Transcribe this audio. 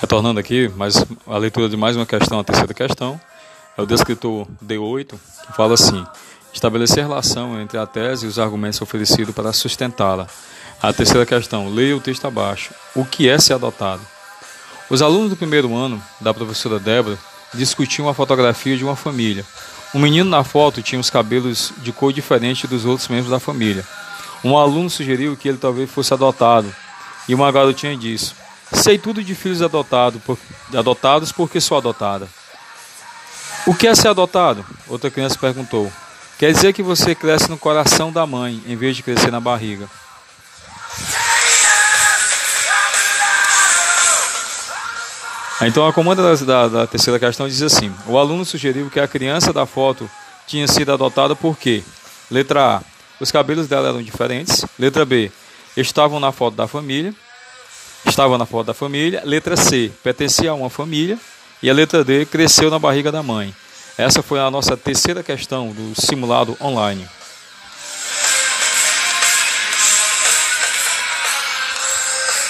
Retornando aqui, mais a leitura de mais uma questão, a terceira questão, é o descritor D8, que fala assim: estabelecer relação entre a tese e os argumentos oferecidos para sustentá-la. A terceira questão, leia o texto abaixo. O que é ser adotado? Os alunos do primeiro ano da professora Débora discutiam a fotografia de uma família. Um menino na foto tinha os cabelos de cor diferente dos outros membros da família. Um aluno sugeriu que ele talvez fosse adotado, e uma garotinha disse: Sei tudo de filhos adotado, por, adotados porque sou adotada. O que é ser adotado? Outra criança perguntou. Quer dizer que você cresce no coração da mãe, em vez de crescer na barriga. Então a comanda da, da, da, terceira questão diz assim: o aluno sugeriu que a criança da foto tinha sido adotada porque, letra A, os cabelos dela eram diferentes, letra B, estavam na foto da família, estava na foto da família. Letra C, pertencia a uma família. E a letra D, cresceu na barriga da mãe. Essa foi a nossa terceira questão do simulado online.